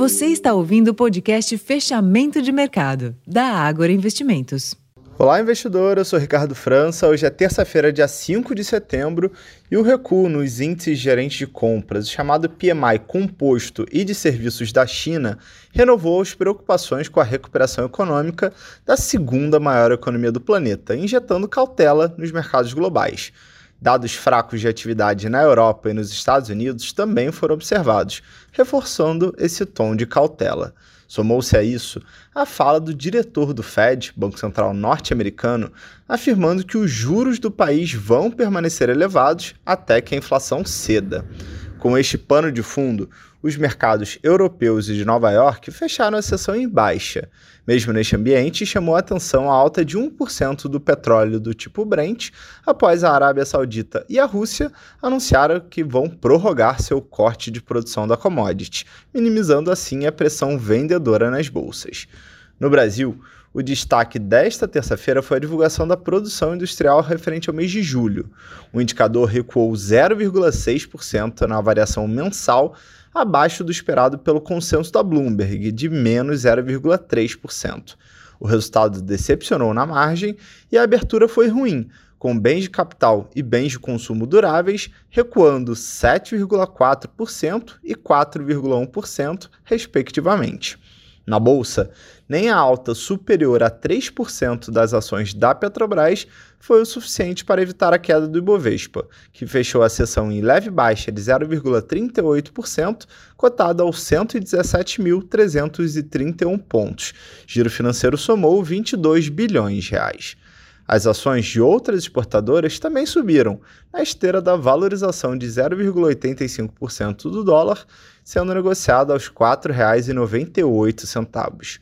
Você está ouvindo o podcast Fechamento de Mercado, da Ágora Investimentos. Olá, investidor. Eu sou Ricardo França. Hoje é terça-feira, dia 5 de setembro, e o recuo nos índices gerentes de compras, chamado PMI composto e de serviços da China, renovou as preocupações com a recuperação econômica da segunda maior economia do planeta, injetando cautela nos mercados globais. Dados fracos de atividade na Europa e nos Estados Unidos também foram observados, reforçando esse tom de cautela. Somou-se a isso a fala do diretor do Fed, Banco Central norte-americano, afirmando que os juros do país vão permanecer elevados até que a inflação ceda. Com este pano de fundo, os mercados europeus e de Nova York fecharam a sessão em baixa. Mesmo neste ambiente, chamou a atenção a alta de 1% do petróleo do tipo Brent, após a Arábia Saudita e a Rússia anunciaram que vão prorrogar seu corte de produção da commodity, minimizando assim a pressão vendedora nas bolsas. No Brasil, o destaque desta terça-feira foi a divulgação da produção industrial referente ao mês de julho. O indicador recuou 0,6% na variação mensal, abaixo do esperado pelo consenso da Bloomberg, de menos 0,3%. O resultado decepcionou na margem e a abertura foi ruim, com bens de capital e bens de consumo duráveis recuando 7,4% e 4,1%, respectivamente. Na bolsa, nem a alta superior a 3% das ações da Petrobras foi o suficiente para evitar a queda do Ibovespa, que fechou a sessão em leve baixa de 0,38%, cotada aos 117.331 pontos. Giro financeiro somou 22 bilhões de reais. As ações de outras exportadoras também subiram, na esteira da valorização de 0,85% do dólar, sendo negociado aos R$ 4,98.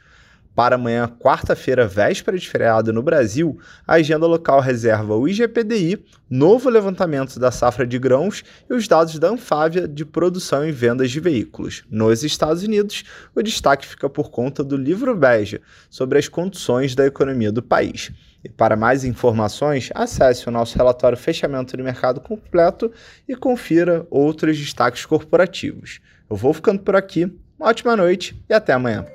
Para amanhã, quarta-feira, véspera de feriado no Brasil, a agenda local reserva o IGPDI, novo levantamento da safra de grãos e os dados da Anfávia de produção e vendas de veículos. Nos Estados Unidos, o destaque fica por conta do livro Beja sobre as condições da economia do país. E para mais informações, acesse o nosso relatório Fechamento de Mercado completo e confira outros destaques corporativos. Eu vou ficando por aqui, uma ótima noite e até amanhã.